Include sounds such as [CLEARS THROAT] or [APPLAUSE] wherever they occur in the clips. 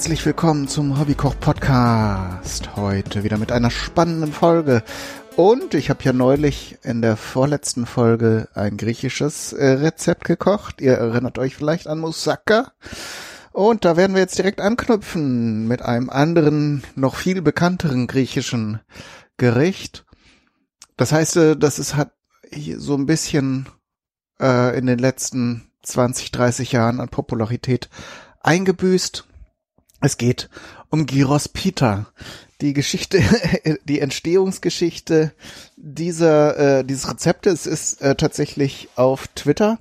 herzlich willkommen zum Hobbykoch Podcast. Heute wieder mit einer spannenden Folge. Und ich habe ja neulich in der vorletzten Folge ein griechisches äh, Rezept gekocht. Ihr erinnert euch vielleicht an Moussaka. Und da werden wir jetzt direkt anknüpfen mit einem anderen, noch viel bekannteren griechischen Gericht. Das heißt, äh, das ist hat so ein bisschen äh, in den letzten 20, 30 Jahren an Popularität eingebüßt. Es geht um Gyros Pita. Die Geschichte, [LAUGHS] die Entstehungsgeschichte dieser äh, dieses Rezeptes ist äh, tatsächlich auf Twitter.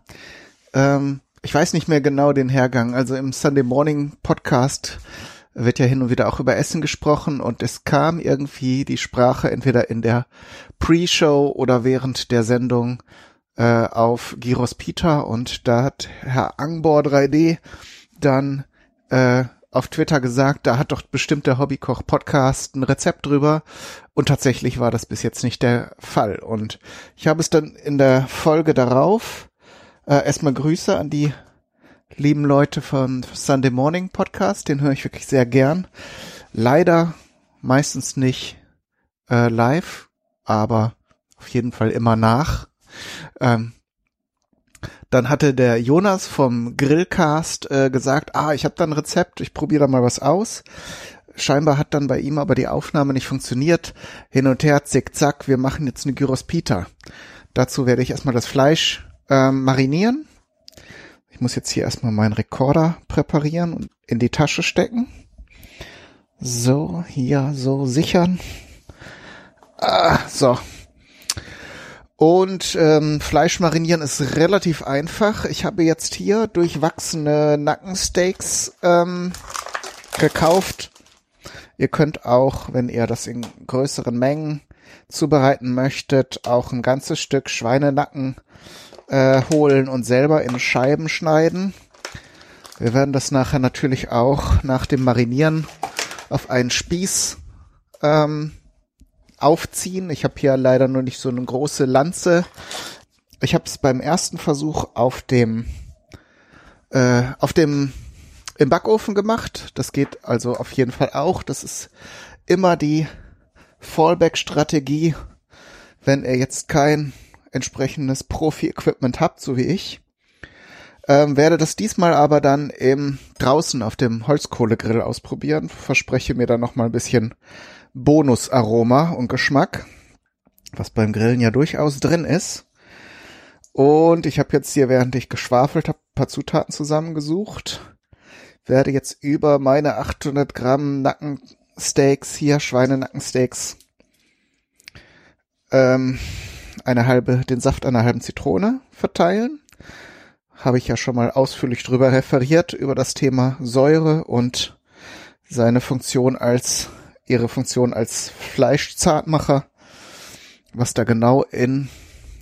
Ähm, ich weiß nicht mehr genau den Hergang. Also im Sunday Morning Podcast wird ja hin und wieder auch über Essen gesprochen und es kam irgendwie die Sprache entweder in der Pre-Show oder während der Sendung äh, auf Gyros Pita und da hat Herr Angbor 3D dann äh, auf Twitter gesagt, da hat doch bestimmt der Hobbykoch Podcast ein Rezept drüber und tatsächlich war das bis jetzt nicht der Fall und ich habe es dann in der Folge darauf äh, erstmal Grüße an die lieben Leute von Sunday Morning Podcast, den höre ich wirklich sehr gern. Leider meistens nicht äh, live, aber auf jeden Fall immer nach. Ähm, dann hatte der Jonas vom Grillcast äh, gesagt, ah, ich habe da ein Rezept, ich probiere da mal was aus. Scheinbar hat dann bei ihm aber die Aufnahme nicht funktioniert. Hin und her, zick, zack, wir machen jetzt eine Gyros Pita. Dazu werde ich erstmal das Fleisch ähm, marinieren. Ich muss jetzt hier erstmal meinen Rekorder präparieren und in die Tasche stecken. So, hier so sichern. Ah, so, und ähm, Fleisch marinieren ist relativ einfach. Ich habe jetzt hier durchwachsene Nackensteaks ähm, gekauft. Ihr könnt auch, wenn ihr das in größeren Mengen zubereiten möchtet, auch ein ganzes Stück Schweinenacken äh, holen und selber in Scheiben schneiden. Wir werden das nachher natürlich auch nach dem Marinieren auf einen Spieß ähm, aufziehen. Ich habe hier leider nur nicht so eine große Lanze. Ich habe es beim ersten Versuch auf dem äh, auf dem im Backofen gemacht. Das geht also auf jeden Fall auch. Das ist immer die Fallback-Strategie, wenn ihr jetzt kein entsprechendes Profi-Equipment habt, so wie ich. Ähm, werde das diesmal aber dann im draußen auf dem Holzkohlegrill ausprobieren. Verspreche mir dann noch mal ein bisschen Bonusaroma und Geschmack, was beim Grillen ja durchaus drin ist. Und ich habe jetzt hier, während ich geschwafelt habe, paar Zutaten zusammengesucht. Werde jetzt über meine 800 Gramm Nackensteaks hier, Schweinenackensteaks, ähm, eine halbe, den Saft einer halben Zitrone verteilen. Habe ich ja schon mal ausführlich drüber referiert, über das Thema Säure und seine Funktion als ihre Funktion als Fleischzartmacher. Was da genau in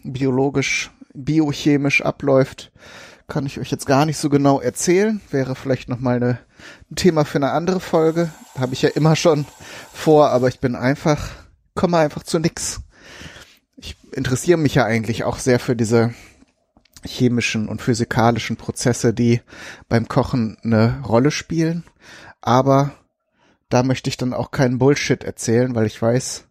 biologisch, biochemisch abläuft, kann ich euch jetzt gar nicht so genau erzählen. Wäre vielleicht noch mal eine, ein Thema für eine andere Folge. Habe ich ja immer schon vor, aber ich bin einfach, komme einfach zu nix. Ich interessiere mich ja eigentlich auch sehr für diese chemischen und physikalischen Prozesse, die beim Kochen eine Rolle spielen. Aber da möchte ich dann auch keinen Bullshit erzählen, weil ich weiß,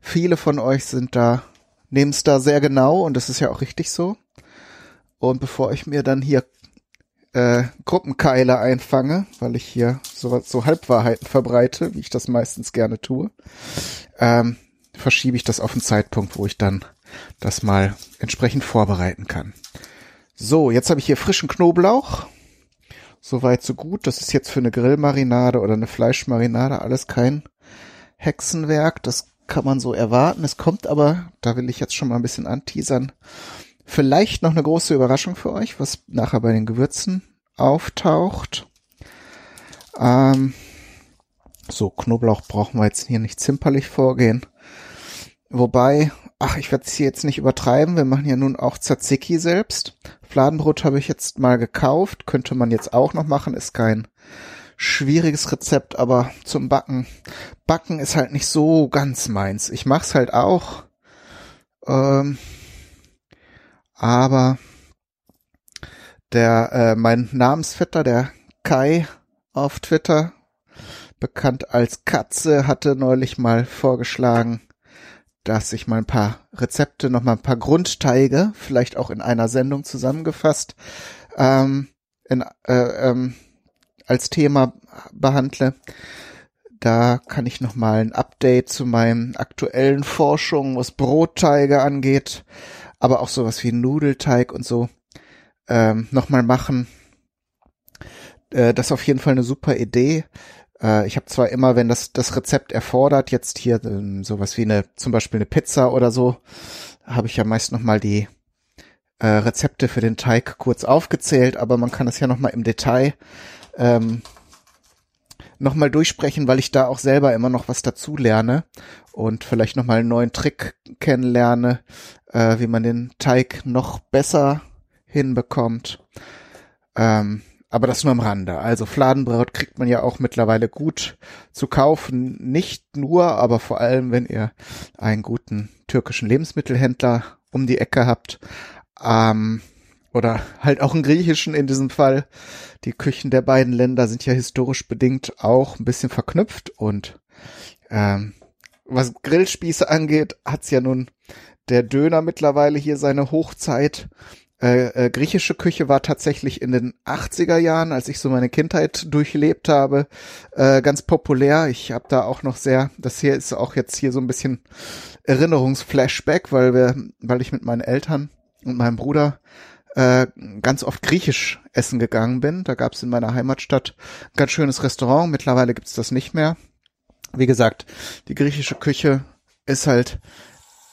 viele von euch sind da, nehmen es da sehr genau und das ist ja auch richtig so. Und bevor ich mir dann hier äh, Gruppenkeile einfange, weil ich hier so, so Halbwahrheiten verbreite, wie ich das meistens gerne tue, ähm, verschiebe ich das auf einen Zeitpunkt, wo ich dann das mal entsprechend vorbereiten kann. So, jetzt habe ich hier frischen Knoblauch, Soweit so gut. Das ist jetzt für eine Grillmarinade oder eine Fleischmarinade alles kein Hexenwerk. Das kann man so erwarten. Es kommt aber, da will ich jetzt schon mal ein bisschen anteasern, vielleicht noch eine große Überraschung für euch, was nachher bei den Gewürzen auftaucht. Ähm, so, Knoblauch brauchen wir jetzt hier nicht zimperlich vorgehen. Wobei, ach, ich werde es hier jetzt nicht übertreiben. Wir machen ja nun auch Tzatziki selbst. Fladenbrot habe ich jetzt mal gekauft, könnte man jetzt auch noch machen, ist kein schwieriges Rezept, aber zum Backen. Backen ist halt nicht so ganz meins. Ich mach's halt auch. Ähm, aber der, äh, mein Namensvetter, der Kai auf Twitter, bekannt als Katze, hatte neulich mal vorgeschlagen, dass ich mal ein paar Rezepte, noch mal ein paar Grundteige, vielleicht auch in einer Sendung zusammengefasst, ähm, in, äh, ähm, als Thema behandle. Da kann ich noch mal ein Update zu meinen aktuellen Forschungen, was Brotteige angeht, aber auch sowas wie Nudelteig und so ähm, noch mal machen. Äh, das ist auf jeden Fall eine super Idee. Äh, ich habe zwar immer, wenn das das Rezept erfordert, jetzt hier ähm, sowas wie eine, zum Beispiel eine Pizza oder so, habe ich ja meist noch mal die äh, Rezepte für den Teig kurz aufgezählt, aber man kann das ja noch mal im Detail ähm, noch mal durchsprechen, weil ich da auch selber immer noch was dazu lerne und vielleicht noch mal einen neuen Trick kennenlerne, äh, wie man den Teig noch besser hinbekommt. Ähm, aber das nur am Rande. Also Fladenbrot kriegt man ja auch mittlerweile gut zu kaufen. Nicht nur, aber vor allem, wenn ihr einen guten türkischen Lebensmittelhändler um die Ecke habt. Ähm, oder halt auch einen griechischen in diesem Fall. Die Küchen der beiden Länder sind ja historisch bedingt auch ein bisschen verknüpft und ähm, was Grillspieße angeht, hat's ja nun der Döner mittlerweile hier seine Hochzeit äh, äh, griechische Küche war tatsächlich in den 80er Jahren, als ich so meine Kindheit durchlebt habe, äh, ganz populär. Ich habe da auch noch sehr, das hier ist auch jetzt hier so ein bisschen Erinnerungsflashback, weil wir, weil ich mit meinen Eltern und meinem Bruder äh, ganz oft griechisch essen gegangen bin. Da gab es in meiner Heimatstadt ein ganz schönes Restaurant. Mittlerweile gibt's das nicht mehr. Wie gesagt, die griechische Küche ist halt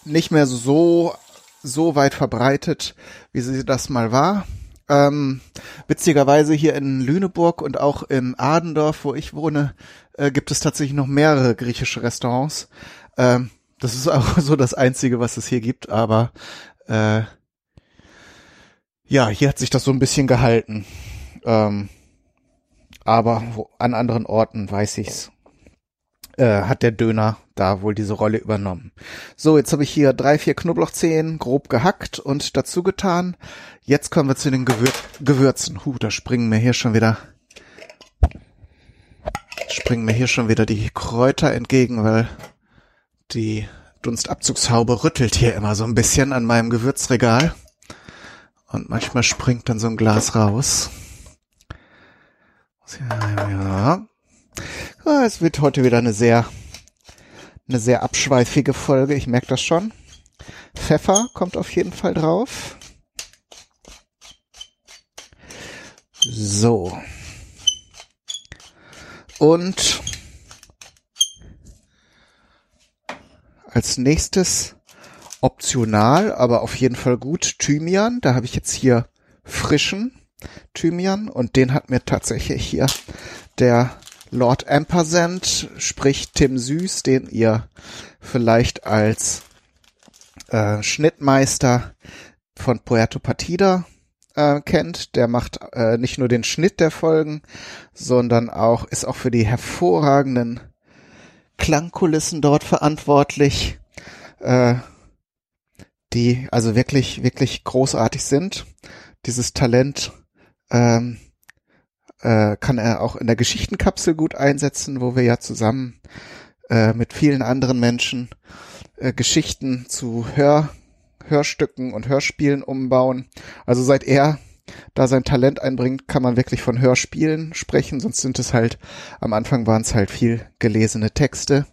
nicht mehr so so weit verbreitet, wie sie das mal war. Ähm, witzigerweise hier in Lüneburg und auch in Adendorf, wo ich wohne, äh, gibt es tatsächlich noch mehrere griechische Restaurants. Ähm, das ist auch [LAUGHS] so das Einzige, was es hier gibt, aber äh, ja, hier hat sich das so ein bisschen gehalten. Ähm, aber wo, an anderen Orten weiß ich's äh, hat der Döner da wohl diese Rolle übernommen. So, jetzt habe ich hier drei, vier Knoblauchzehen grob gehackt und dazu getan. Jetzt kommen wir zu den Gewür Gewürzen. Huh, da springen mir hier schon wieder springen mir hier schon wieder die Kräuter entgegen, weil die Dunstabzugshaube rüttelt hier immer so ein bisschen an meinem Gewürzregal. Und manchmal springt dann so ein Glas raus. Ja, ja. Ah, es wird heute wieder eine sehr, eine sehr abschweifige Folge. Ich merke das schon. Pfeffer kommt auf jeden Fall drauf. So. Und als nächstes optional, aber auf jeden Fall gut, Thymian. Da habe ich jetzt hier frischen Thymian und den hat mir tatsächlich hier der Lord Ampersand, sprich Tim Süß, den ihr vielleicht als äh, Schnittmeister von Puerto Partida äh, kennt. Der macht äh, nicht nur den Schnitt der Folgen, sondern auch ist auch für die hervorragenden Klangkulissen dort verantwortlich, äh, die also wirklich wirklich großartig sind. Dieses Talent ähm, äh, kann er auch in der Geschichtenkapsel gut einsetzen, wo wir ja zusammen äh, mit vielen anderen Menschen äh, Geschichten zu Hör, Hörstücken und Hörspielen umbauen. Also seit er da sein Talent einbringt, kann man wirklich von Hörspielen sprechen, sonst sind es halt, am Anfang waren es halt viel gelesene Texte,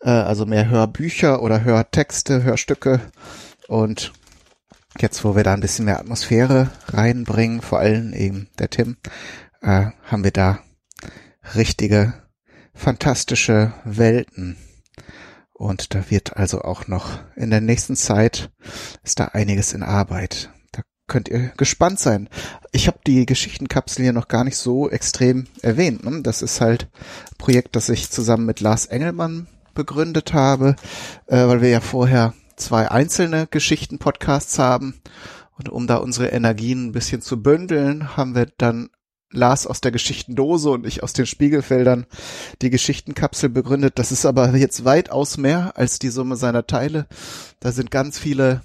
äh, also mehr Hörbücher oder Hörtexte, Hörstücke und jetzt, wo wir da ein bisschen mehr Atmosphäre reinbringen, vor allem eben der Tim, äh, haben wir da richtige fantastische Welten. Und da wird also auch noch in der nächsten Zeit ist da einiges in Arbeit. Da könnt ihr gespannt sein. Ich habe die Geschichtenkapsel hier noch gar nicht so extrem erwähnt. Ne? Das ist halt ein Projekt, das ich zusammen mit Lars Engelmann begründet habe, äh, weil wir ja vorher zwei einzelne Geschichten-Podcasts haben. Und um da unsere Energien ein bisschen zu bündeln, haben wir dann Lars aus der Geschichtendose und ich aus den Spiegelfeldern die Geschichtenkapsel begründet. Das ist aber jetzt weitaus mehr als die Summe seiner Teile. Da sind ganz viele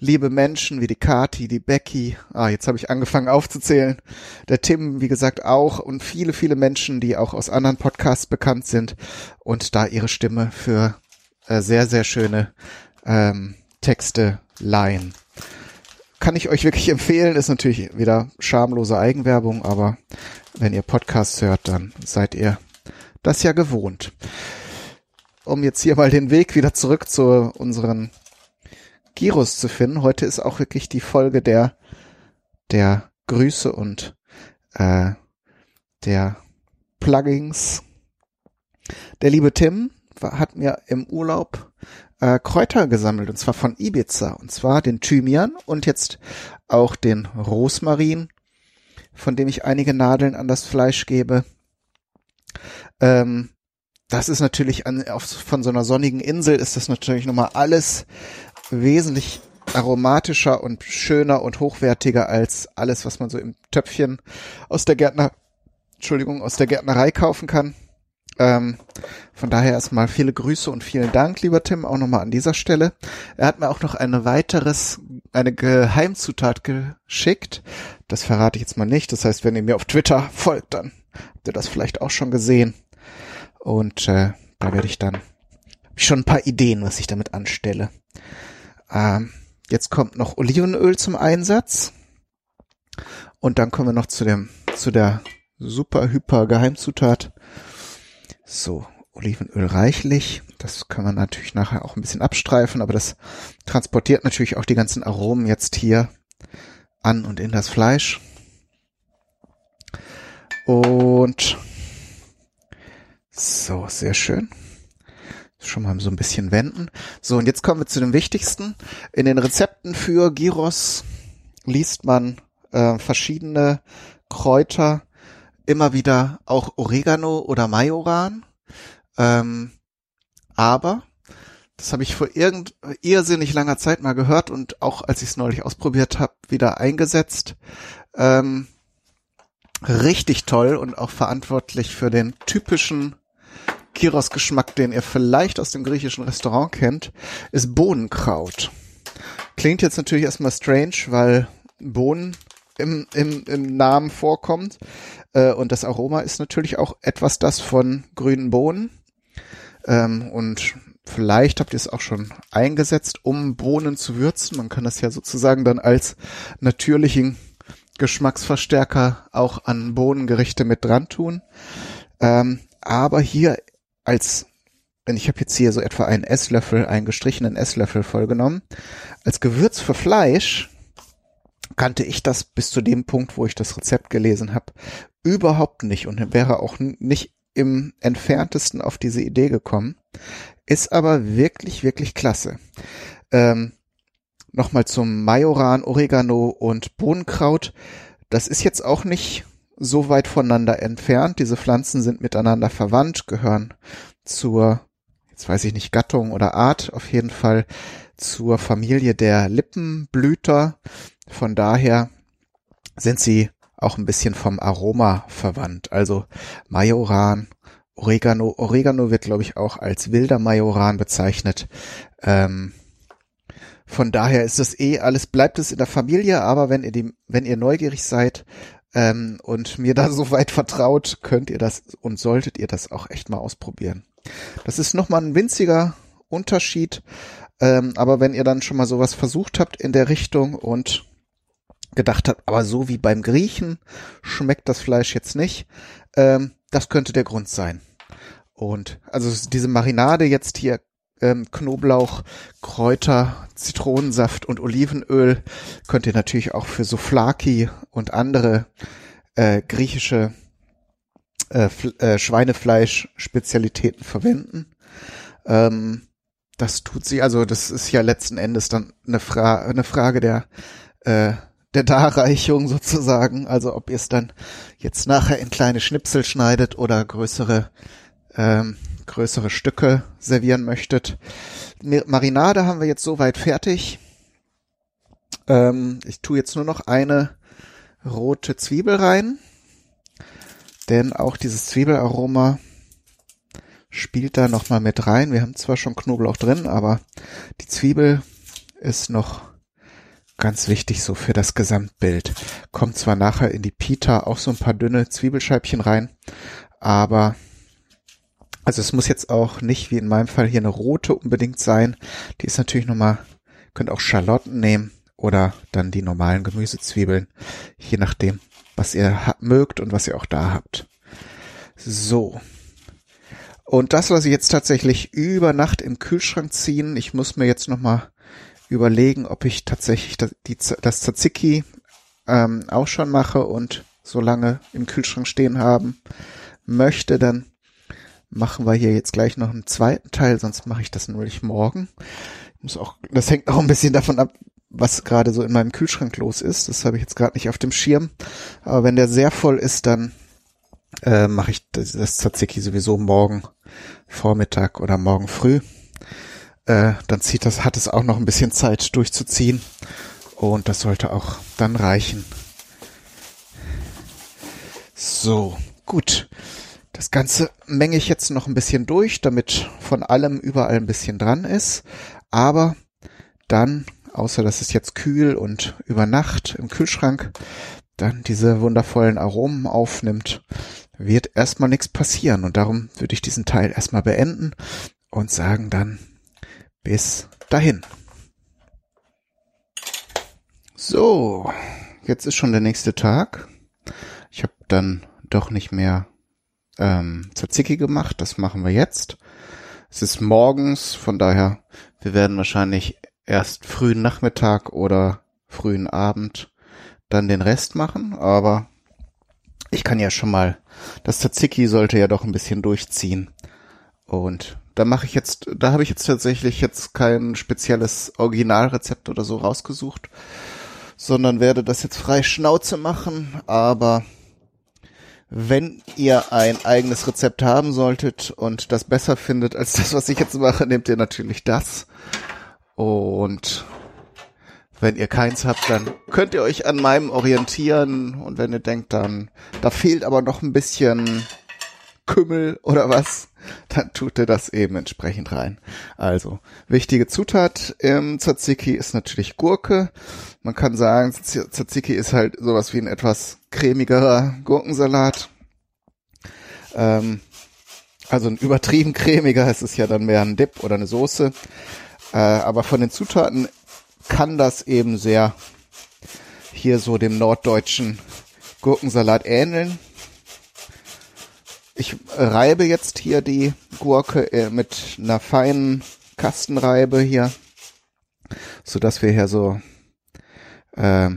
liebe Menschen wie die Kati, die Becky, ah, jetzt habe ich angefangen aufzuzählen, der Tim, wie gesagt, auch und viele, viele Menschen, die auch aus anderen Podcasts bekannt sind und da ihre Stimme für äh, sehr, sehr schöne ähm, Texte leihen. Kann ich euch wirklich [LAUGHS] empfehlen, ist natürlich wieder schamlose Eigenwerbung, aber wenn ihr Podcasts hört, dann seid ihr das ja gewohnt. Um jetzt hier mal den Weg wieder zurück zu unseren Gyros zu finden. Heute ist auch wirklich die Folge der, der Grüße und äh, der Plugins. Der liebe Tim hat mir im Urlaub äh, Kräuter gesammelt und zwar von Ibiza und zwar den Thymian und jetzt auch den Rosmarin, von dem ich einige Nadeln an das Fleisch gebe. Ähm, das ist natürlich an, auf, von so einer sonnigen Insel ist das natürlich nochmal alles wesentlich aromatischer und schöner und hochwertiger als alles, was man so im Töpfchen aus der Gärtner, Entschuldigung, aus der Gärtnerei kaufen kann. Ähm, von daher erstmal viele Grüße und vielen Dank, lieber Tim, auch nochmal an dieser Stelle. Er hat mir auch noch eine weiteres, eine Geheimzutat geschickt. Das verrate ich jetzt mal nicht. Das heißt, wenn ihr mir auf Twitter folgt, dann habt ihr das vielleicht auch schon gesehen. Und äh, da werde ich dann schon ein paar Ideen, was ich damit anstelle. Ähm, jetzt kommt noch Olivenöl zum Einsatz. Und dann kommen wir noch zu dem, zu der super hyper Geheimzutat. So, Olivenöl reichlich. Das kann man natürlich nachher auch ein bisschen abstreifen, aber das transportiert natürlich auch die ganzen Aromen jetzt hier an und in das Fleisch. Und so, sehr schön schon mal so ein bisschen wenden. So, und jetzt kommen wir zu dem Wichtigsten. In den Rezepten für Gyros liest man äh, verschiedene Kräuter, immer wieder auch Oregano oder Majoran. Ähm, aber, das habe ich vor irgend irrsinnig langer Zeit mal gehört und auch als ich es neulich ausprobiert habe, wieder eingesetzt. Ähm, richtig toll und auch verantwortlich für den typischen Gyros-Geschmack, den ihr vielleicht aus dem griechischen Restaurant kennt, ist Bohnenkraut. Klingt jetzt natürlich erstmal strange, weil Bohnen im, im, im Namen vorkommt. Äh, und das Aroma ist natürlich auch etwas das von grünen Bohnen. Ähm, und vielleicht habt ihr es auch schon eingesetzt, um Bohnen zu würzen. Man kann das ja sozusagen dann als natürlichen Geschmacksverstärker auch an Bohnengerichte mit dran tun. Ähm, aber hier als, ich habe jetzt hier so etwa einen Esslöffel, einen gestrichenen Esslöffel vollgenommen, als Gewürz für Fleisch kannte ich das bis zu dem Punkt, wo ich das Rezept gelesen habe, überhaupt nicht und wäre auch nicht im entferntesten auf diese Idee gekommen. Ist aber wirklich, wirklich klasse. Ähm, Nochmal zum Majoran, Oregano und Bohnenkraut. Das ist jetzt auch nicht so weit voneinander entfernt. Diese Pflanzen sind miteinander verwandt, gehören zur, jetzt weiß ich nicht, Gattung oder Art, auf jeden Fall zur Familie der Lippenblüter. Von daher sind sie auch ein bisschen vom Aroma verwandt. Also Majoran, Oregano. Oregano wird, glaube ich, auch als wilder Majoran bezeichnet. Ähm, von daher ist es eh alles, bleibt es in der Familie, aber wenn ihr die, wenn ihr neugierig seid, ähm, und mir da [LAUGHS] so weit vertraut, könnt ihr das und solltet ihr das auch echt mal ausprobieren. Das ist nochmal ein winziger Unterschied, ähm, aber wenn ihr dann schon mal sowas versucht habt in der Richtung und gedacht habt, aber so wie beim Griechen schmeckt das Fleisch jetzt nicht, ähm, das könnte der Grund sein. Und also diese Marinade jetzt hier ähm, Knoblauch, Kräuter, Zitronensaft und Olivenöl könnt ihr natürlich auch für Souflaki und andere äh, griechische äh, äh, Schweinefleisch-Spezialitäten verwenden. Ähm, das tut sie, also das ist ja letzten Endes dann eine, Fra eine Frage der äh, der Darreichung sozusagen, also ob ihr es dann jetzt nachher in kleine Schnipsel schneidet oder größere ähm, größere Stücke servieren möchtet. Marinade haben wir jetzt soweit fertig. Ähm, ich tue jetzt nur noch eine rote Zwiebel rein, denn auch dieses Zwiebelaroma spielt da nochmal mit rein. Wir haben zwar schon Knoblauch drin, aber die Zwiebel ist noch ganz wichtig so für das Gesamtbild. Kommt zwar nachher in die Pita auch so ein paar dünne Zwiebelscheibchen rein, aber also es muss jetzt auch nicht wie in meinem Fall hier eine rote unbedingt sein. Die ist natürlich nochmal, könnt auch Schalotten nehmen oder dann die normalen Gemüsezwiebeln, je nachdem, was ihr mögt und was ihr auch da habt. So. Und das lasse ich jetzt tatsächlich über Nacht im Kühlschrank ziehen. Ich muss mir jetzt nochmal überlegen, ob ich tatsächlich das, die, das Tzatziki ähm, auch schon mache und so lange im Kühlschrank stehen haben möchte, dann machen wir hier jetzt gleich noch einen zweiten Teil, sonst mache ich das nämlich morgen. Ich muss auch, das hängt auch ein bisschen davon ab, was gerade so in meinem Kühlschrank los ist. Das habe ich jetzt gerade nicht auf dem Schirm. Aber wenn der sehr voll ist, dann äh, mache ich das, das Tzatziki sowieso morgen Vormittag oder morgen früh äh, dann zieht das, hat es auch noch ein bisschen Zeit durchzuziehen. Und das sollte auch dann reichen. So, gut. Das Ganze menge ich jetzt noch ein bisschen durch, damit von allem überall ein bisschen dran ist. Aber dann, außer dass es jetzt kühl und über Nacht im Kühlschrank dann diese wundervollen Aromen aufnimmt, wird erstmal nichts passieren. Und darum würde ich diesen Teil erstmal beenden und sagen dann bis dahin. So, jetzt ist schon der nächste Tag. Ich habe dann doch nicht mehr ähm, Tzatziki gemacht. Das machen wir jetzt. Es ist morgens, von daher, wir werden wahrscheinlich erst frühen Nachmittag oder frühen Abend dann den Rest machen. Aber ich kann ja schon mal, das Tzatziki sollte ja doch ein bisschen durchziehen. Und da mache ich jetzt, da habe ich jetzt tatsächlich jetzt kein spezielles Originalrezept oder so rausgesucht, sondern werde das jetzt frei Schnauze machen, aber wenn ihr ein eigenes Rezept haben solltet und das besser findet als das, was ich jetzt mache, nehmt ihr natürlich das. Und wenn ihr keins habt, dann könnt ihr euch an meinem orientieren. Und wenn ihr denkt, dann, da fehlt aber noch ein bisschen Kümmel oder was, [LAUGHS] dann tut er das eben entsprechend rein. Also, wichtige Zutat im Tzatziki ist natürlich Gurke. Man kann sagen, Tzatziki ist halt sowas wie ein etwas cremigerer Gurkensalat. Ähm, also ein übertrieben cremiger, es ist ja dann mehr ein Dip oder eine Soße. Äh, aber von den Zutaten kann das eben sehr hier so dem norddeutschen Gurkensalat ähneln. Ich reibe jetzt hier die Gurke äh, mit einer feinen Kastenreibe hier, so dass wir hier so äh,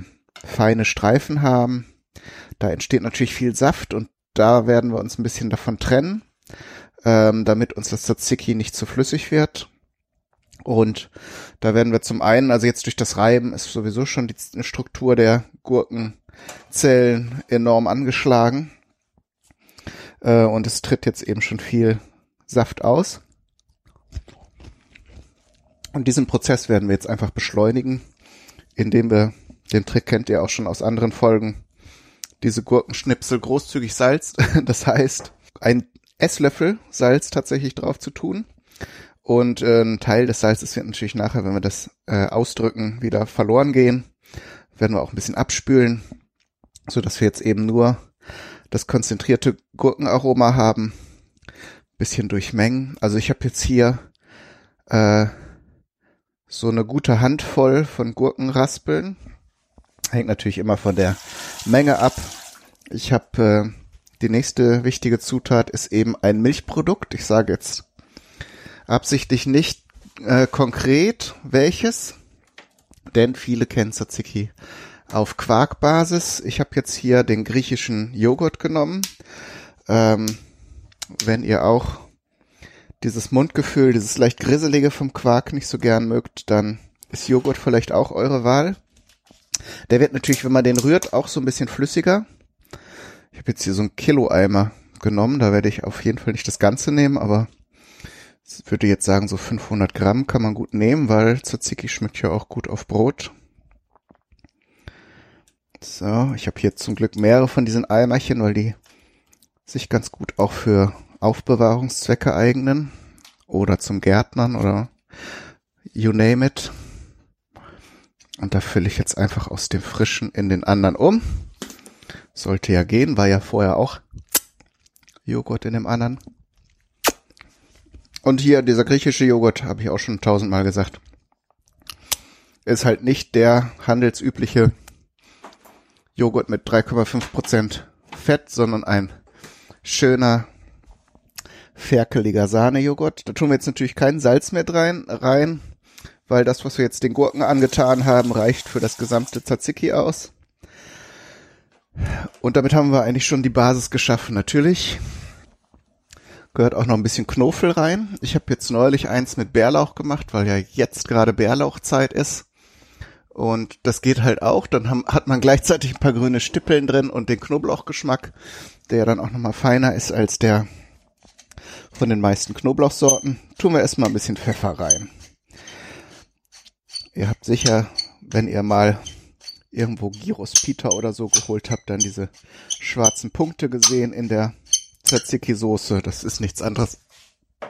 feine Streifen haben. Da entsteht natürlich viel Saft und da werden wir uns ein bisschen davon trennen, ähm, damit uns das Tzatziki nicht zu flüssig wird. Und da werden wir zum einen, also jetzt durch das Reiben ist sowieso schon die Struktur der Gurkenzellen enorm angeschlagen. Äh, und es tritt jetzt eben schon viel Saft aus. Und diesen Prozess werden wir jetzt einfach beschleunigen, indem wir, den Trick kennt ihr auch schon aus anderen Folgen, diese Gurkenschnipsel großzügig salzt. [LAUGHS] Das heißt, ein Esslöffel Salz tatsächlich drauf zu tun. Und äh, ein Teil des Salzes wird natürlich nachher, wenn wir das äh, ausdrücken, wieder verloren gehen. Werden wir auch ein bisschen abspülen, so dass wir jetzt eben nur das konzentrierte Gurkenaroma haben. Bisschen durchmengen. Also ich habe jetzt hier äh, so eine gute Handvoll von Gurkenraspeln. Hängt natürlich immer von der Menge ab. Ich habe äh, die nächste wichtige Zutat ist eben ein Milchprodukt. Ich sage jetzt absichtlich nicht äh, konkret welches, denn viele kennen Tzatziki auf Quarkbasis. Ich habe jetzt hier den griechischen Joghurt genommen. Ähm, wenn ihr auch dieses Mundgefühl, dieses leicht grisselige vom Quark nicht so gern mögt, dann ist Joghurt vielleicht auch eure Wahl. Der wird natürlich, wenn man den rührt, auch so ein bisschen flüssiger. Ich habe jetzt hier so einen Kilo-Eimer genommen. Da werde ich auf jeden Fall nicht das Ganze nehmen, aber ich würde jetzt sagen, so 500 Gramm kann man gut nehmen, weil Tzatziki schmeckt ja auch gut auf Brot. So, ich habe hier zum Glück mehrere von diesen Eimerchen, weil die sich ganz gut auch für Aufbewahrungszwecke eignen oder zum Gärtnern oder you name it. Und da fülle ich jetzt einfach aus dem frischen in den anderen um. Sollte ja gehen, war ja vorher auch Joghurt in dem anderen. Und hier dieser griechische Joghurt, habe ich auch schon tausendmal gesagt, ist halt nicht der handelsübliche Joghurt mit 3,5 Prozent Fett, sondern ein schöner ferkeliger Sahnejoghurt. Da tun wir jetzt natürlich kein Salz mehr rein, rein, weil das, was wir jetzt den Gurken angetan haben, reicht für das gesamte Tzatziki aus. Und damit haben wir eigentlich schon die Basis geschaffen. Natürlich gehört auch noch ein bisschen Knofel rein. Ich habe jetzt neulich eins mit Bärlauch gemacht, weil ja jetzt gerade Bärlauchzeit ist. Und das geht halt auch. Dann haben, hat man gleichzeitig ein paar grüne Stippeln drin und den Knoblauchgeschmack, der dann auch nochmal feiner ist als der von den meisten Knoblauchsorten. Tun wir erstmal ein bisschen Pfeffer rein. Ihr habt sicher, wenn ihr mal irgendwo Gyros Pita oder so geholt habt, dann diese schwarzen Punkte gesehen in der Tzatziki-Soße. Das ist nichts anderes.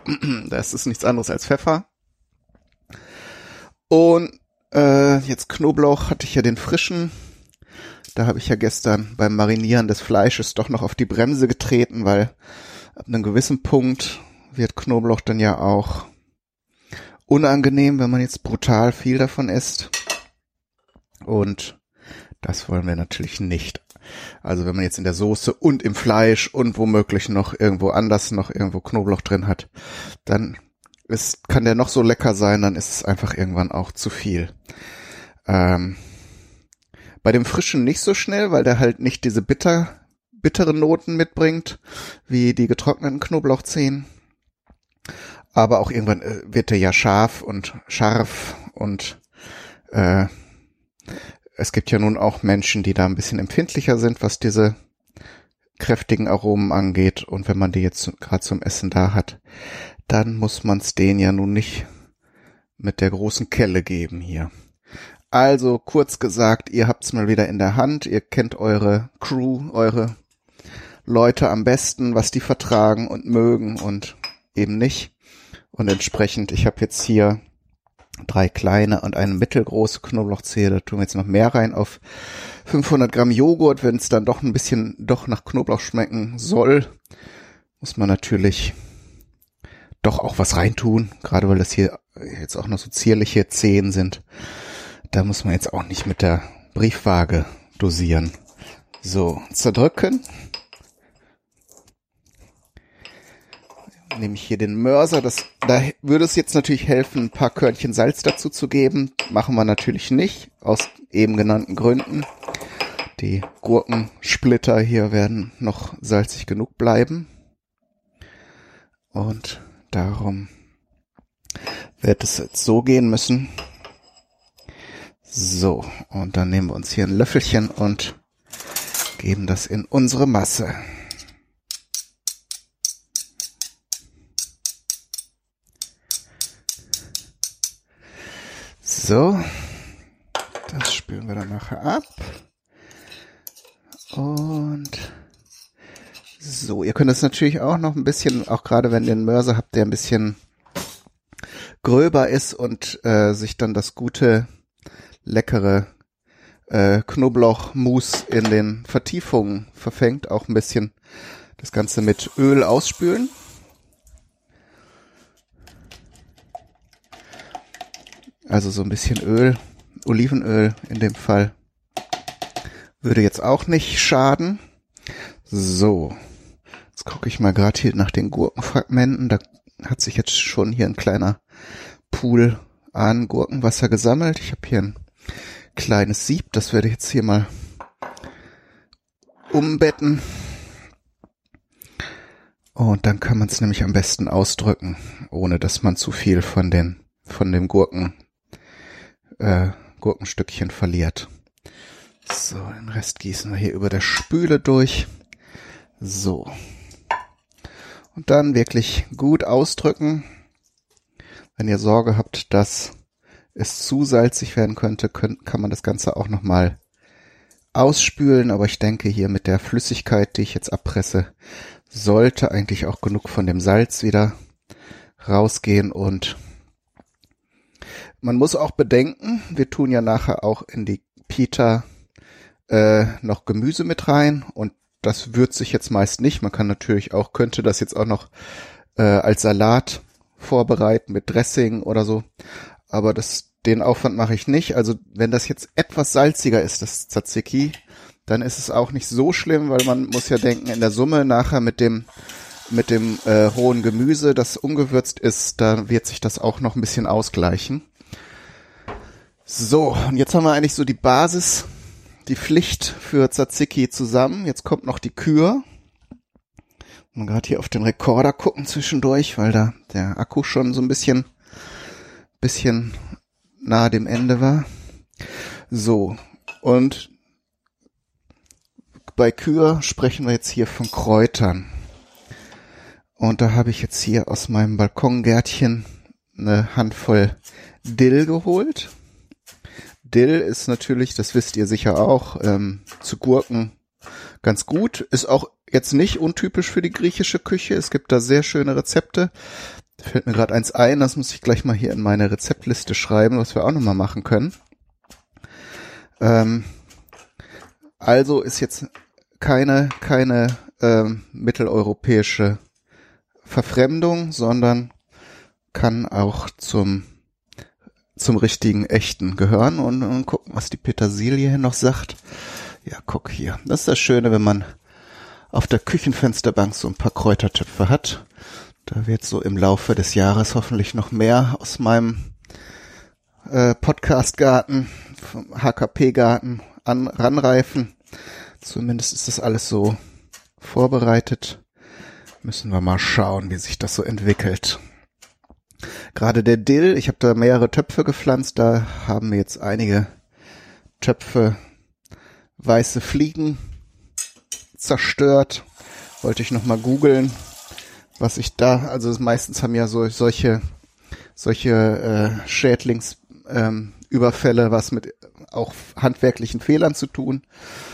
[CLEARS THROAT] das ist nichts anderes als Pfeffer. Und äh, jetzt Knoblauch hatte ich ja den frischen. Da habe ich ja gestern beim Marinieren des Fleisches doch noch auf die Bremse getreten, weil ab einem gewissen Punkt wird Knoblauch dann ja auch unangenehm, wenn man jetzt brutal viel davon isst. Und das wollen wir natürlich nicht. Also wenn man jetzt in der Soße und im Fleisch und womöglich noch irgendwo anders noch irgendwo Knoblauch drin hat, dann ist, kann der noch so lecker sein, dann ist es einfach irgendwann auch zu viel. Ähm, bei dem frischen nicht so schnell, weil der halt nicht diese bitter, bittere Noten mitbringt, wie die getrockneten Knoblauchzehen. Aber auch irgendwann äh, wird der ja scharf und scharf und äh, es gibt ja nun auch Menschen, die da ein bisschen empfindlicher sind, was diese kräftigen Aromen angeht. Und wenn man die jetzt gerade zum Essen da hat, dann muss man es denen ja nun nicht mit der großen Kelle geben hier. Also kurz gesagt, ihr habt's mal wieder in der Hand, ihr kennt eure Crew, eure Leute am besten, was die vertragen und mögen und eben nicht. Und entsprechend, ich habe jetzt hier drei kleine und eine mittelgroße Knoblauchzehe. Da tun wir jetzt noch mehr rein auf 500 Gramm Joghurt. Wenn es dann doch ein bisschen doch nach Knoblauch schmecken soll, muss man natürlich doch auch was reintun. Gerade weil das hier jetzt auch noch so zierliche Zehen sind. Da muss man jetzt auch nicht mit der Briefwaage dosieren. So, zerdrücken. nehme ich hier den Mörser. Das, da würde es jetzt natürlich helfen, ein paar Körnchen Salz dazu zu geben. Machen wir natürlich nicht, aus eben genannten Gründen. Die Gurkensplitter hier werden noch salzig genug bleiben. Und darum wird es jetzt so gehen müssen. So, und dann nehmen wir uns hier ein Löffelchen und geben das in unsere Masse. So, das spülen wir dann nachher ab. Und so, ihr könnt es natürlich auch noch ein bisschen, auch gerade wenn ihr einen Mörser habt, der ein bisschen gröber ist und äh, sich dann das gute, leckere äh, Knoblauchmus in den Vertiefungen verfängt, auch ein bisschen das Ganze mit Öl ausspülen. Also so ein bisschen Öl, Olivenöl in dem Fall. Würde jetzt auch nicht schaden. So, jetzt gucke ich mal gerade hier nach den Gurkenfragmenten. Da hat sich jetzt schon hier ein kleiner Pool an Gurkenwasser gesammelt. Ich habe hier ein kleines Sieb, das werde ich jetzt hier mal umbetten. Und dann kann man es nämlich am besten ausdrücken, ohne dass man zu viel von den von dem Gurken äh, Gurkenstückchen verliert. So, den Rest gießen wir hier über der Spüle durch. So. Und dann wirklich gut ausdrücken. Wenn ihr Sorge habt, dass es zu salzig werden könnte, könnt, kann man das Ganze auch nochmal ausspülen. Aber ich denke hier mit der Flüssigkeit, die ich jetzt abpresse, sollte eigentlich auch genug von dem Salz wieder rausgehen und man muss auch bedenken, wir tun ja nachher auch in die Pita äh, noch Gemüse mit rein und das würzt sich jetzt meist nicht. Man kann natürlich auch, könnte das jetzt auch noch äh, als Salat vorbereiten mit Dressing oder so. Aber das, den Aufwand mache ich nicht. Also wenn das jetzt etwas salziger ist, das Tzatziki, dann ist es auch nicht so schlimm, weil man muss ja denken, in der Summe nachher mit dem mit dem äh, rohen Gemüse, das ungewürzt ist, da wird sich das auch noch ein bisschen ausgleichen. So, und jetzt haben wir eigentlich so die Basis, die Pflicht für Tzatziki zusammen. Jetzt kommt noch die Kür. Und gerade hier auf den Rekorder gucken zwischendurch, weil da der Akku schon so ein bisschen, bisschen nahe dem Ende war. So, und bei Kür sprechen wir jetzt hier von Kräutern. Und da habe ich jetzt hier aus meinem Balkongärtchen eine Handvoll Dill geholt. Dill ist natürlich, das wisst ihr sicher auch, ähm, zu Gurken ganz gut. Ist auch jetzt nicht untypisch für die griechische Küche. Es gibt da sehr schöne Rezepte. Fällt mir gerade eins ein, das muss ich gleich mal hier in meine Rezeptliste schreiben, was wir auch nochmal machen können. Ähm, also ist jetzt keine, keine ähm, mitteleuropäische Verfremdung, sondern kann auch zum zum richtigen echten gehören und, und gucken, was die Petersilie hier noch sagt. Ja, guck hier. Das ist das Schöne, wenn man auf der Küchenfensterbank so ein paar Kräutertöpfe hat. Da wird so im Laufe des Jahres hoffentlich noch mehr aus meinem äh, Podcast-Garten, HKP-Garten an, ranreifen. Zumindest ist das alles so vorbereitet. Müssen wir mal schauen, wie sich das so entwickelt. Gerade der Dill, ich habe da mehrere Töpfe gepflanzt, da haben jetzt einige Töpfe weiße Fliegen zerstört. Wollte ich noch mal googeln, was ich da, also meistens haben ja so solche solche äh, Schädlingsüberfälle ähm, was mit auch handwerklichen Fehlern zu tun.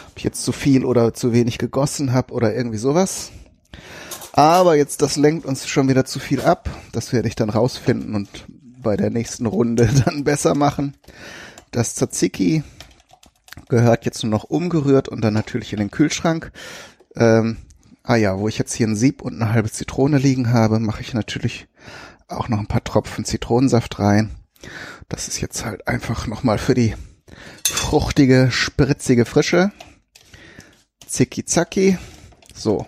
Ob ich jetzt zu viel oder zu wenig gegossen habe oder irgendwie sowas. Aber jetzt, das lenkt uns schon wieder zu viel ab. Das werde ich dann rausfinden und bei der nächsten Runde [LAUGHS] dann besser machen. Das Tzatziki gehört jetzt nur noch umgerührt und dann natürlich in den Kühlschrank. Ähm, ah ja, wo ich jetzt hier ein Sieb und eine halbe Zitrone liegen habe, mache ich natürlich auch noch ein paar Tropfen Zitronensaft rein. Das ist jetzt halt einfach nochmal für die fruchtige, spritzige Frische. Zicki zacki. So,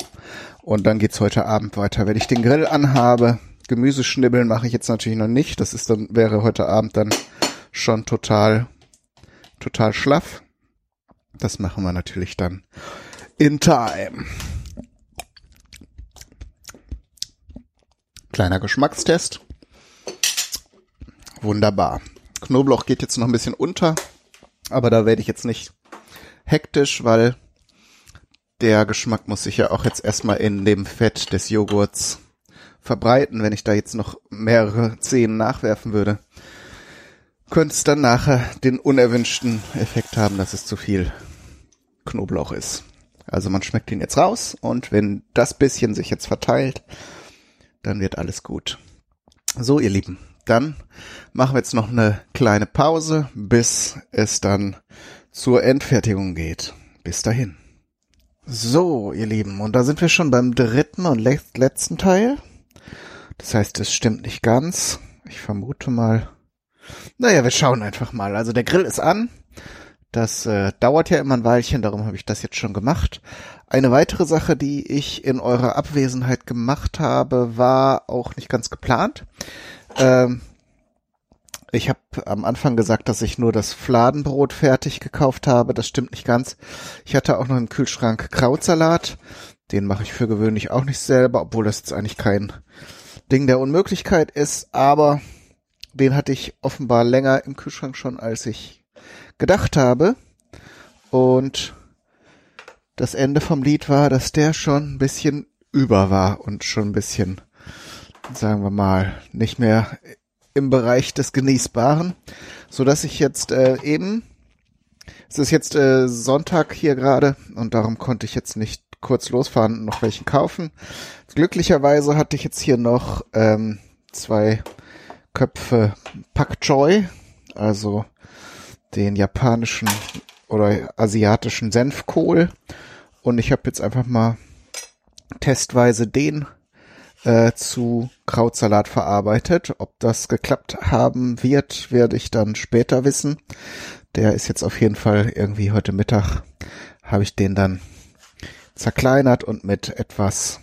und dann geht's heute Abend weiter. Wenn ich den Grill anhabe, Gemüseschnibbeln mache ich jetzt natürlich noch nicht. Das ist dann, wäre heute Abend dann schon total, total schlaff. Das machen wir natürlich dann in time. Kleiner Geschmackstest. Wunderbar. Knoblauch geht jetzt noch ein bisschen unter, aber da werde ich jetzt nicht hektisch, weil der Geschmack muss sich ja auch jetzt erstmal in dem Fett des Joghurts verbreiten. Wenn ich da jetzt noch mehrere Zehen nachwerfen würde, könnte es dann nachher den unerwünschten Effekt haben, dass es zu viel Knoblauch ist. Also man schmeckt ihn jetzt raus und wenn das bisschen sich jetzt verteilt, dann wird alles gut. So, ihr Lieben, dann machen wir jetzt noch eine kleine Pause, bis es dann zur Endfertigung geht. Bis dahin. So, ihr Lieben, und da sind wir schon beim dritten und letzten Teil. Das heißt, es stimmt nicht ganz. Ich vermute mal. Naja, wir schauen einfach mal. Also der Grill ist an. Das äh, dauert ja immer ein Weilchen, darum habe ich das jetzt schon gemacht. Eine weitere Sache, die ich in eurer Abwesenheit gemacht habe, war auch nicht ganz geplant. Ähm, ich habe am Anfang gesagt, dass ich nur das Fladenbrot fertig gekauft habe. Das stimmt nicht ganz. Ich hatte auch noch im Kühlschrank Krautsalat. Den mache ich für gewöhnlich auch nicht selber, obwohl das jetzt eigentlich kein Ding der Unmöglichkeit ist. Aber den hatte ich offenbar länger im Kühlschrank schon, als ich gedacht habe. Und das Ende vom Lied war, dass der schon ein bisschen über war und schon ein bisschen, sagen wir mal, nicht mehr im Bereich des Genießbaren, so dass ich jetzt äh, eben, es ist jetzt äh, Sonntag hier gerade und darum konnte ich jetzt nicht kurz losfahren und noch welchen kaufen. Glücklicherweise hatte ich jetzt hier noch ähm, zwei Köpfe Pak Choi also den japanischen oder asiatischen Senfkohl. Und ich habe jetzt einfach mal testweise den äh, zu Krautsalat verarbeitet. Ob das geklappt haben wird, werde ich dann später wissen. Der ist jetzt auf jeden Fall irgendwie heute Mittag habe ich den dann zerkleinert und mit etwas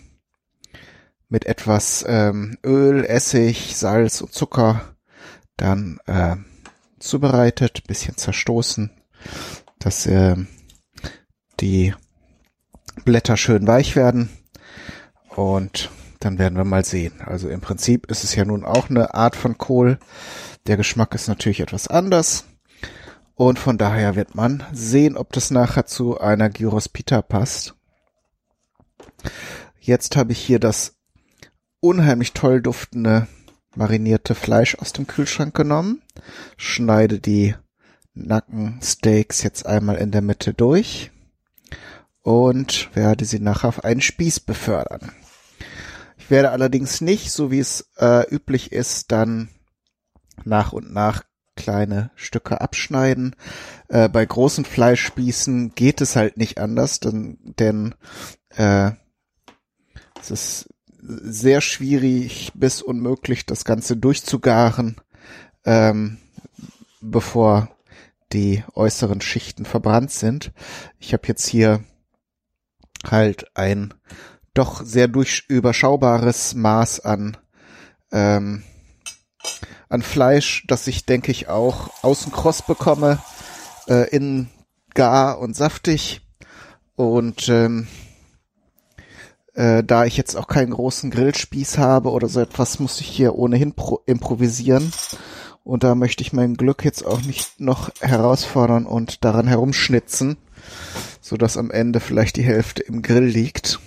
mit etwas ähm, Öl, Essig, Salz und Zucker dann äh, zubereitet, bisschen zerstoßen, dass äh, die Blätter schön weich werden und dann werden wir mal sehen. Also im Prinzip ist es ja nun auch eine Art von Kohl. Der Geschmack ist natürlich etwas anders. Und von daher wird man sehen, ob das nachher zu einer Gyros Pita passt. Jetzt habe ich hier das unheimlich toll duftende marinierte Fleisch aus dem Kühlschrank genommen, schneide die Nackensteaks jetzt einmal in der Mitte durch und werde sie nachher auf einen Spieß befördern. Ich werde allerdings nicht, so wie es äh, üblich ist, dann nach und nach kleine Stücke abschneiden. Äh, bei großen Fleischspießen geht es halt nicht anders, denn, denn äh, es ist sehr schwierig bis unmöglich, das Ganze durchzugaren, ähm, bevor die äußeren Schichten verbrannt sind. Ich habe jetzt hier halt ein doch sehr durch überschaubares Maß an ähm, an Fleisch, das ich denke ich auch außen kross bekomme, äh, innen gar und saftig und ähm, äh, da ich jetzt auch keinen großen Grillspieß habe oder so etwas, muss ich hier ohnehin improvisieren. Und da möchte ich mein Glück jetzt auch nicht noch herausfordern und daran herumschnitzen, so dass am Ende vielleicht die Hälfte im Grill liegt.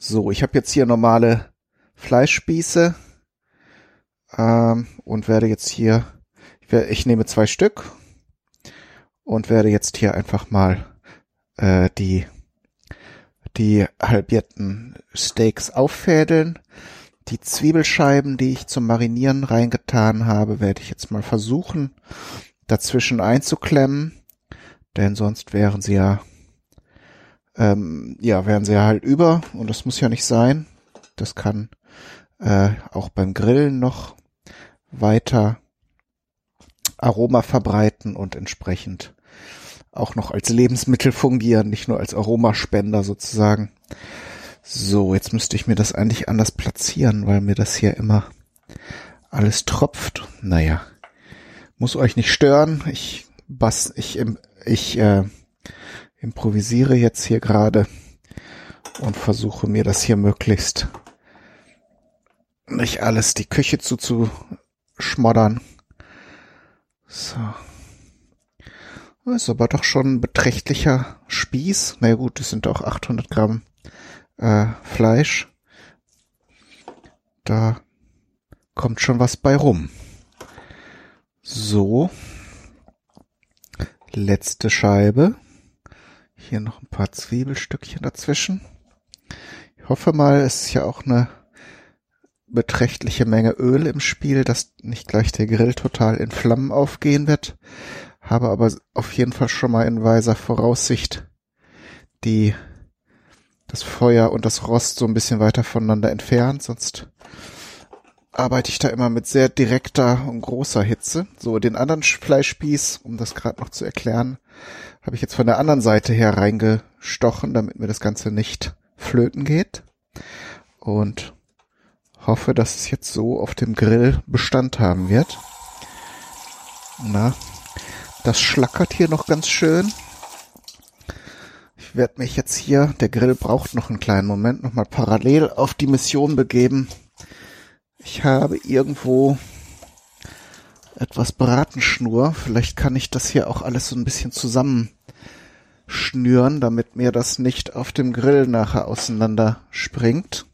So, ich habe jetzt hier normale Fleischspieße ähm, und werde jetzt hier, ich, werde, ich nehme zwei Stück und werde jetzt hier einfach mal äh, die die halbierten Steaks auffädeln. Die Zwiebelscheiben, die ich zum Marinieren reingetan habe, werde ich jetzt mal versuchen, dazwischen einzuklemmen, denn sonst wären sie ja, ähm, ja, wären sie halt über und das muss ja nicht sein. Das kann äh, auch beim Grillen noch weiter Aroma verbreiten und entsprechend auch noch als Lebensmittel fungieren, nicht nur als Aromaspender sozusagen. So, jetzt müsste ich mir das eigentlich anders platzieren, weil mir das hier immer alles tropft. Naja, muss euch nicht stören. Ich bass, ich, ich äh, improvisiere jetzt hier gerade und versuche mir das hier möglichst nicht alles die Küche zuzuschmoddern. So. Ist aber doch schon ein beträchtlicher Spieß. Na gut, das sind auch 800 Gramm äh, Fleisch. Da kommt schon was bei rum. So. Letzte Scheibe. Hier noch ein paar Zwiebelstückchen dazwischen. Ich hoffe mal, es ist ja auch eine beträchtliche Menge Öl im Spiel, dass nicht gleich der Grill total in Flammen aufgehen wird habe aber auf jeden Fall schon mal in weiser Voraussicht die das Feuer und das Rost so ein bisschen weiter voneinander entfernt, sonst arbeite ich da immer mit sehr direkter und großer Hitze. So, den anderen Fleischspieß, um das gerade noch zu erklären, habe ich jetzt von der anderen Seite her reingestochen, damit mir das Ganze nicht flöten geht. Und hoffe, dass es jetzt so auf dem Grill Bestand haben wird. Na, das schlackert hier noch ganz schön. Ich werde mich jetzt hier, der Grill braucht noch einen kleinen Moment, nochmal parallel auf die Mission begeben. Ich habe irgendwo etwas Bratenschnur. Vielleicht kann ich das hier auch alles so ein bisschen zusammenschnüren, damit mir das nicht auf dem Grill nachher auseinander springt.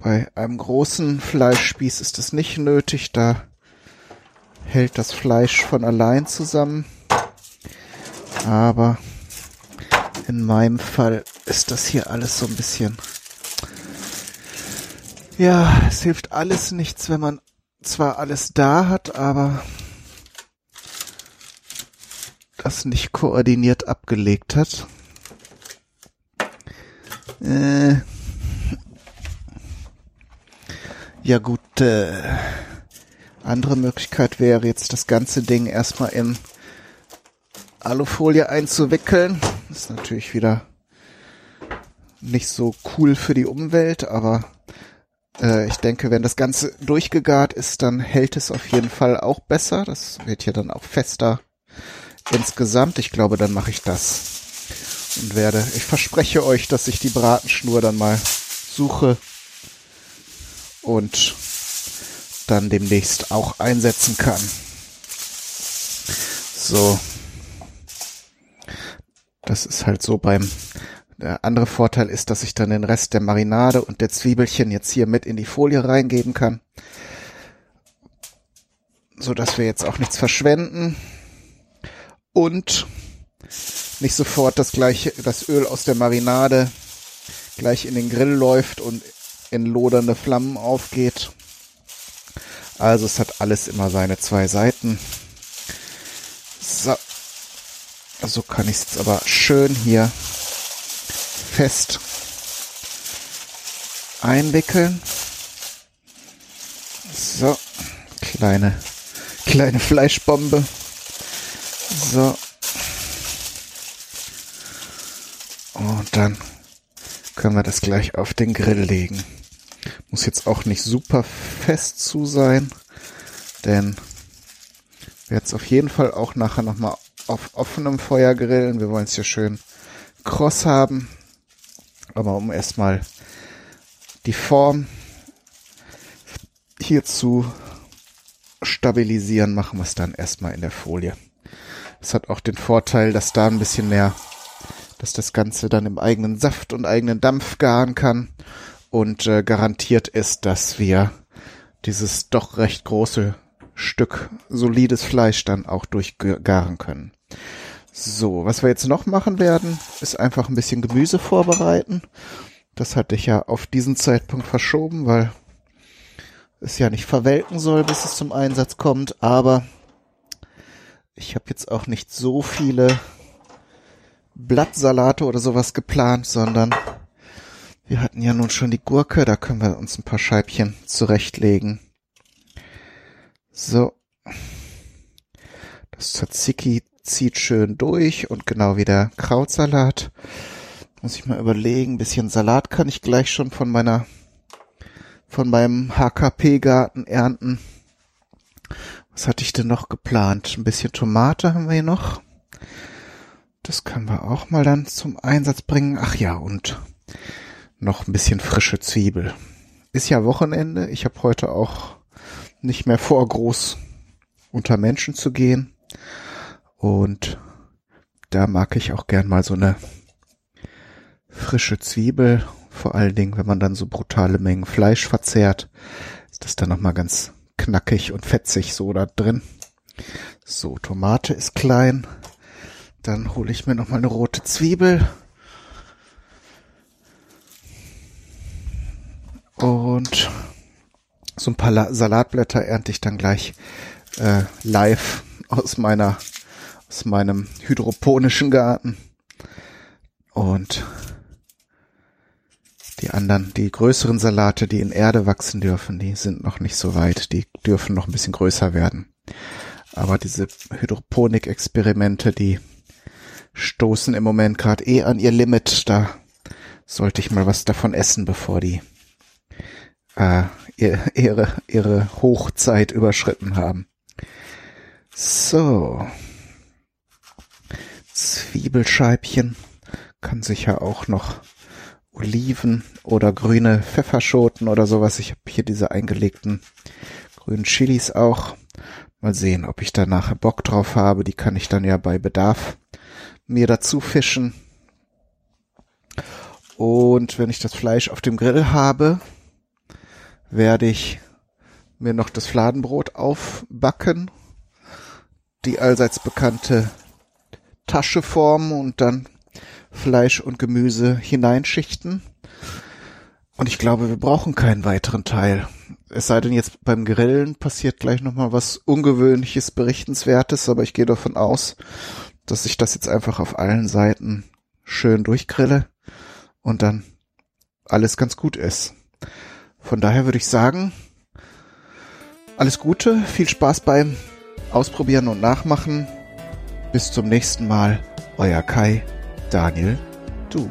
Bei einem großen Fleischspieß ist es nicht nötig, da hält das Fleisch von allein zusammen. Aber in meinem Fall ist das hier alles so ein bisschen. Ja, es hilft alles nichts, wenn man zwar alles da hat, aber das nicht koordiniert abgelegt hat. Äh, ja gut, äh, andere Möglichkeit wäre jetzt das ganze Ding erstmal in Alufolie einzuwickeln. Ist natürlich wieder nicht so cool für die Umwelt, aber ich denke, wenn das Ganze durchgegart ist, dann hält es auf jeden Fall auch besser. Das wird ja dann auch fester insgesamt. Ich glaube, dann mache ich das und werde, ich verspreche euch, dass ich die Bratenschnur dann mal suche und dann demnächst auch einsetzen kann. So. Das ist halt so beim der andere Vorteil ist, dass ich dann den Rest der Marinade und der Zwiebelchen jetzt hier mit in die Folie reingeben kann. So dass wir jetzt auch nichts verschwenden. Und nicht sofort das gleiche, das Öl aus der Marinade gleich in den Grill läuft und in lodernde Flammen aufgeht. Also es hat alles immer seine zwei Seiten. So. So kann ich es jetzt aber schön hier fest einwickeln. So. Kleine, kleine Fleischbombe. So. Und dann können wir das gleich auf den Grill legen. Muss jetzt auch nicht super fest zu sein, denn werde es auf jeden Fall auch nachher nochmal auf offenem Feuer grillen. Wir wollen es ja schön kross haben. Aber um erstmal die Form hier zu stabilisieren, machen wir es dann erstmal in der Folie. Es hat auch den Vorteil, dass da ein bisschen mehr, dass das Ganze dann im eigenen Saft und eigenen Dampf garen kann und äh, garantiert ist, dass wir dieses doch recht große Stück solides Fleisch dann auch durchgaren können. So, was wir jetzt noch machen werden, ist einfach ein bisschen Gemüse vorbereiten. Das hatte ich ja auf diesen Zeitpunkt verschoben, weil es ja nicht verwelken soll, bis es zum Einsatz kommt. Aber ich habe jetzt auch nicht so viele Blattsalate oder sowas geplant, sondern wir hatten ja nun schon die Gurke, da können wir uns ein paar Scheibchen zurechtlegen. So. Das Tzatziki zieht schön durch und genau wie der Krautsalat. Muss ich mal überlegen, ein bisschen Salat kann ich gleich schon von meiner, von meinem HKP-Garten ernten. Was hatte ich denn noch geplant? Ein bisschen Tomate haben wir hier noch. Das können wir auch mal dann zum Einsatz bringen. Ach ja, und noch ein bisschen frische Zwiebel. Ist ja Wochenende. Ich habe heute auch nicht mehr vor, groß unter Menschen zu gehen. Und da mag ich auch gern mal so eine frische Zwiebel. Vor allen Dingen, wenn man dann so brutale Mengen Fleisch verzehrt, ist das dann nochmal ganz knackig und fetzig so da drin. So, Tomate ist klein. Dann hole ich mir nochmal eine rote Zwiebel Und so ein paar Salatblätter ernte ich dann gleich äh, live aus meiner aus meinem hydroponischen Garten. Und die anderen, die größeren Salate, die in Erde wachsen dürfen, die sind noch nicht so weit. Die dürfen noch ein bisschen größer werden. Aber diese Hydroponik-Experimente, die stoßen im Moment gerade eh an ihr Limit. Da sollte ich mal was davon essen, bevor die äh, ihre, ihre Hochzeit überschritten haben. So. Zwiebelscheibchen. Kann sicher auch noch Oliven oder grüne Pfefferschoten oder sowas. Ich habe hier diese eingelegten grünen Chilis auch. Mal sehen, ob ich da nachher Bock drauf habe. Die kann ich dann ja bei Bedarf mir dazu fischen. Und wenn ich das Fleisch auf dem Grill habe, werde ich mir noch das Fladenbrot aufbacken, die allseits bekannte Tasche formen und dann Fleisch und Gemüse hineinschichten. Und ich glaube, wir brauchen keinen weiteren Teil. Es sei denn, jetzt beim Grillen passiert gleich nochmal was Ungewöhnliches, Berichtenswertes, aber ich gehe davon aus, dass ich das jetzt einfach auf allen Seiten schön durchgrille und dann alles ganz gut ist. Von daher würde ich sagen, alles Gute, viel Spaß beim Ausprobieren und Nachmachen. Bis zum nächsten Mal, euer Kai, Daniel, du.